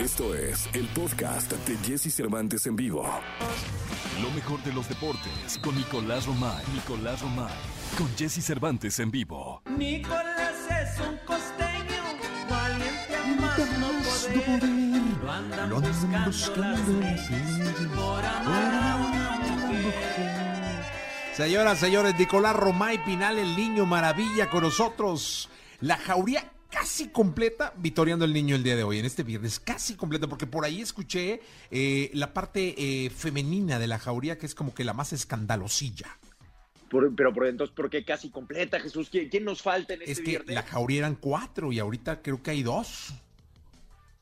Esto es el podcast de Jesse Cervantes en vivo. Lo mejor de los deportes con Nicolás Romay. Nicolás Romay. Con Jesse Cervantes en vivo. Nicolás es un costeño, valiente a más no poder. Lo andan buscando las leyes por amar a una mujer. Señoras, señores, Nicolás Romay Pinal, el niño maravilla con nosotros. La jauría casi completa, vitoreando el niño el día de hoy, en este viernes, casi completa, porque por ahí escuché eh, la parte eh, femenina de la jauría, que es como que la más escandalosilla. Por- pero por entonces, ¿por qué casi completa, Jesús? ¿Quién, quién nos falta en este Es que viernes? la jauría eran cuatro y ahorita creo que hay dos.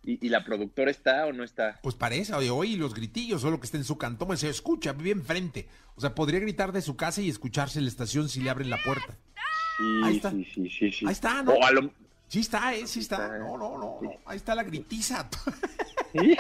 ¿Y, y la productora está o no está? Pues parece, oye, hoy los gritillos, solo que está en su cantón, se escucha, vive enfrente. O sea, podría gritar de su casa y escucharse en la estación si le abren la puerta. Sí, Ahí está. sí, sí, sí, sí. Ahí está, ¿no? O a lo- Sí está, ¿eh? Sí está. No, no, no, no. Ahí está la gritiza. ¿Sí?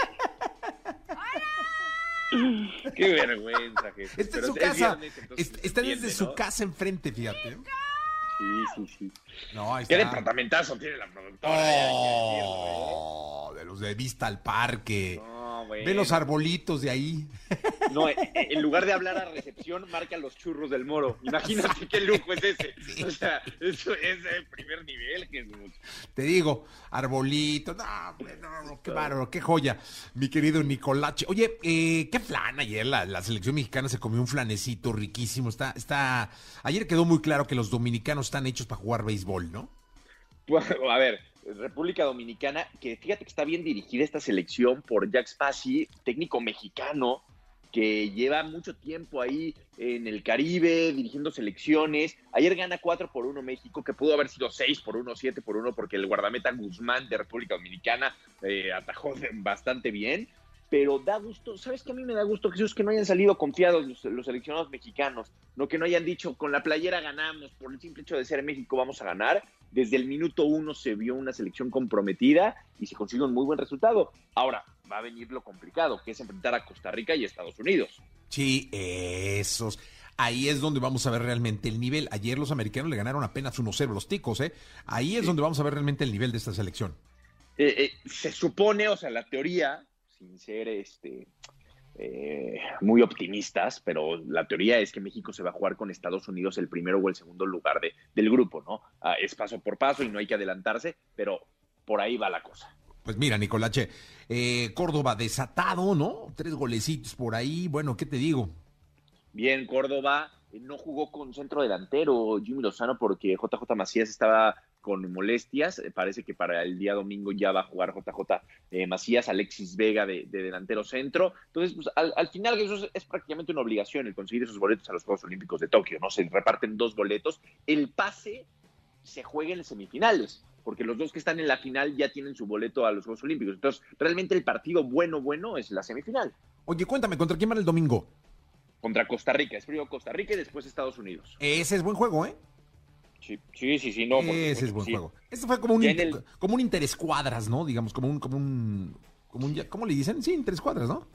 Qué vergüenza, Jesús. Está en Pero su es casa. viernes, Está desde su casa enfrente, fíjate. Sí, sí, sí. No, ahí ¿Qué está. departamentazo tiene la productora? Oh, de los de vista al parque. No, Ve bueno. los arbolitos de ahí. No, eh, eh, en lugar de hablar a recepción, marca los churros del moro. Imagínate qué lujo es ese. O sea, eso es el primer nivel, Jesús. Te digo, arbolitos. No, no, no, qué bárbaro, qué joya, mi querido Nicolache. Oye, eh, qué flan ayer. La, la selección mexicana se comió un flanecito riquísimo. Está, está. Ayer quedó muy claro que los dominicanos están hechos para jugar béisbol, ¿no? Bueno, a ver, República Dominicana, que fíjate que está bien dirigida esta selección por Jack Spassi, técnico mexicano, que lleva mucho tiempo ahí en el Caribe dirigiendo selecciones. Ayer gana 4 por 1 México, que pudo haber sido 6 por 1, 7 por 1, porque el guardameta Guzmán de República Dominicana eh, atajó bastante bien. Pero da gusto, ¿sabes qué a mí me da gusto, Jesús? Que no hayan salido confiados los, los seleccionados mexicanos, no que no hayan dicho con la playera ganamos, por el simple hecho de ser México vamos a ganar. Desde el minuto uno se vio una selección comprometida y se consiguió un muy buen resultado. Ahora, va a venir lo complicado, que es enfrentar a Costa Rica y Estados Unidos. Sí, esos. Ahí es donde vamos a ver realmente el nivel. Ayer los americanos le ganaron apenas 1-0 los ticos, ¿eh? Ahí es donde vamos a ver realmente el nivel de esta selección. Eh, eh, se supone, o sea, la teoría, sin ser este eh, muy optimistas, pero la teoría es que México se va a jugar con Estados Unidos el primero o el segundo lugar de, del grupo, ¿no? Ah, es paso por paso y no hay que adelantarse, pero por ahí va la cosa. Pues mira, Nicolache, eh, Córdoba desatado, ¿no? Tres golecitos por ahí. Bueno, ¿qué te digo? Bien, Córdoba eh, no jugó con centro delantero Jimmy Lozano porque JJ Macías estaba con molestias. Eh, parece que para el día domingo ya va a jugar JJ eh, Macías, Alexis Vega de, de delantero centro. Entonces, pues, al, al final eso es, es prácticamente una obligación el conseguir esos boletos a los Juegos Olímpicos de Tokio, ¿no? Se reparten dos boletos. El pase se juega en semifinales, porque los dos que están en la final ya tienen su boleto a los Juegos Olímpicos. Entonces, realmente el partido bueno, bueno es la semifinal. Oye, cuéntame, ¿contra quién van el domingo? Contra Costa Rica, es primero Costa Rica y después Estados Unidos. Ese es buen juego, ¿eh? Sí, sí, sí, sí, no. por Ese es buen sí. juego. Este fue como un, inter- el- como un interescuadras, ¿no? Digamos, como un, como un, como un, ¿cómo le dicen? Sí, interescuadras, ¿no?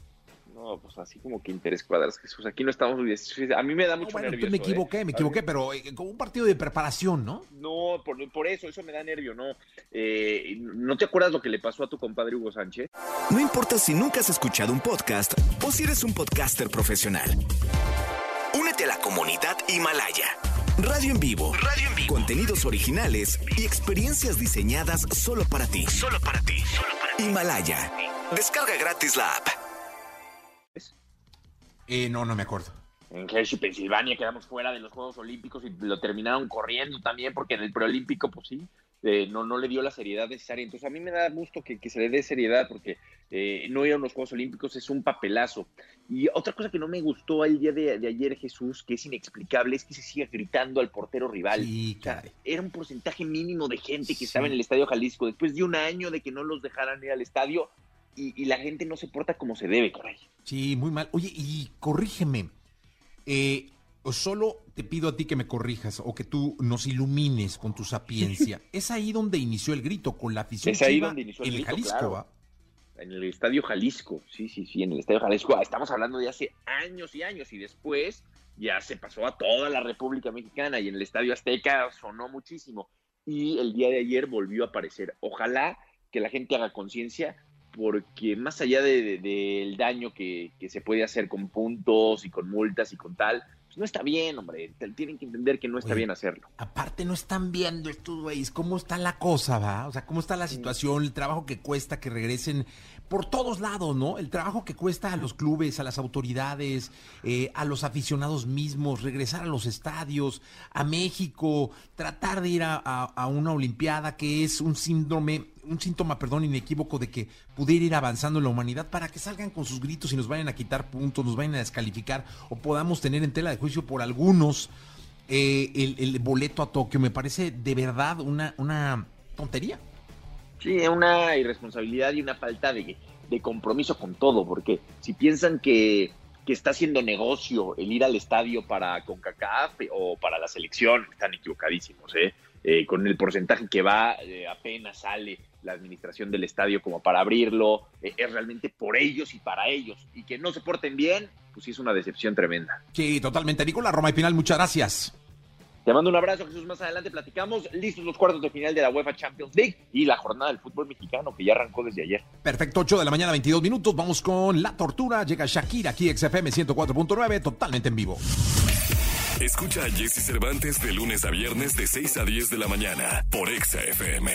No, pues así como que interés cuadras, Jesús. Aquí no estamos. A mí me da No, mucho bueno, nervio. me ¿eh? equivoqué, me equivoqué, pero eh, como un partido de preparación, ¿no? No, por, por eso, eso me da nervio, ¿no? Eh, ¿No te acuerdas lo que le pasó a tu compadre Hugo Sánchez? No importa si nunca has escuchado un podcast o si eres un podcaster profesional. Únete a la comunidad Himalaya. Radio en vivo. Radio en vivo. Contenidos originales y experiencias diseñadas solo para ti. Solo para ti. Solo para ti. Himalaya. Descarga gratis la app. Eh, no, no me acuerdo. En Hershey, Pensilvania, quedamos fuera de los Juegos Olímpicos y lo terminaron corriendo también, porque en el preolímpico, pues sí, eh, no, no le dio la seriedad necesaria. Entonces, a mí me da gusto que, que se le dé seriedad, porque eh, no ir a los Juegos Olímpicos es un papelazo. Y otra cosa que no me gustó el día de, de ayer, Jesús, que es inexplicable, es que se siga gritando al portero rival. Sí, O sea, caray. era un porcentaje mínimo de gente que Sí. estaba en el Estadio Jalisco, después de un año de que no los dejaran ir al estadio, y, y la gente no se porta como se debe, caray. Sí, muy mal. Oye, y corrígeme. Eh, solo te pido a ti que me corrijas o que tú nos ilumines con tu sapiencia. es ahí donde inició el grito, con la afición Es ahí chiva donde inició el en grito, Jalisco, claro. En el Estadio Jalisco, sí, sí, sí, en el Estadio Jalisco. Ah, Estamos hablando de hace años y años y después ya se pasó a toda la República Mexicana y en el Estadio Azteca sonó muchísimo. Y el día de ayer volvió a aparecer. Ojalá que la gente haga conciencia porque más allá del de, daño que, que, se puede hacer con puntos y con multas y con tal, pues no está bien, hombre. Tienen que entender que no está bien hacerlo. Aparte, no están viendo estos güeyes cómo está la cosa, ¿va? O sea, cómo está la situación, el trabajo que cuesta que regresen por todos lados, ¿no? El trabajo que cuesta a los clubes, a las autoridades, eh, a los aficionados mismos, regresar a los estadios, a México, tratar de ir a, a una Olimpiada que es un síndrome un síntoma, perdón, inequívoco de que pudiera ir avanzando la humanidad para que salgan con sus gritos y nos vayan a quitar puntos, nos vayan a descalificar o podamos tener en tela de juicio por algunos eh, el, boleto a Tokio. Me parece de verdad una, una tontería. Sí, una irresponsabilidad y una falta de, compromiso con todo, porque si piensan que, que está haciendo negocio el ir al estadio para CONCACAF o para la selección, están equivocadísimos, ¿eh? Eh, con el porcentaje que va, apenas sale la administración del estadio como para abrirlo, eh, es realmente por ellos y para ellos. Y que no se porten bien, pues sí es una decepción tremenda. Sí, totalmente. Nicolás Roma y Final, muchas gracias. Te mando un abrazo, Jesús. Más adelante platicamos. Listos los cuartos de final de la UEFA Champions League y la jornada del fútbol mexicano que ya arrancó desde ayer. Perfecto, 8 de la mañana, 22 minutos. Vamos con la tortura. Llega Shakira aquí, XFM 104.9, totalmente en vivo. Escucha a Jesse Cervantes de lunes a viernes de 6 a 10 de la mañana por XFM.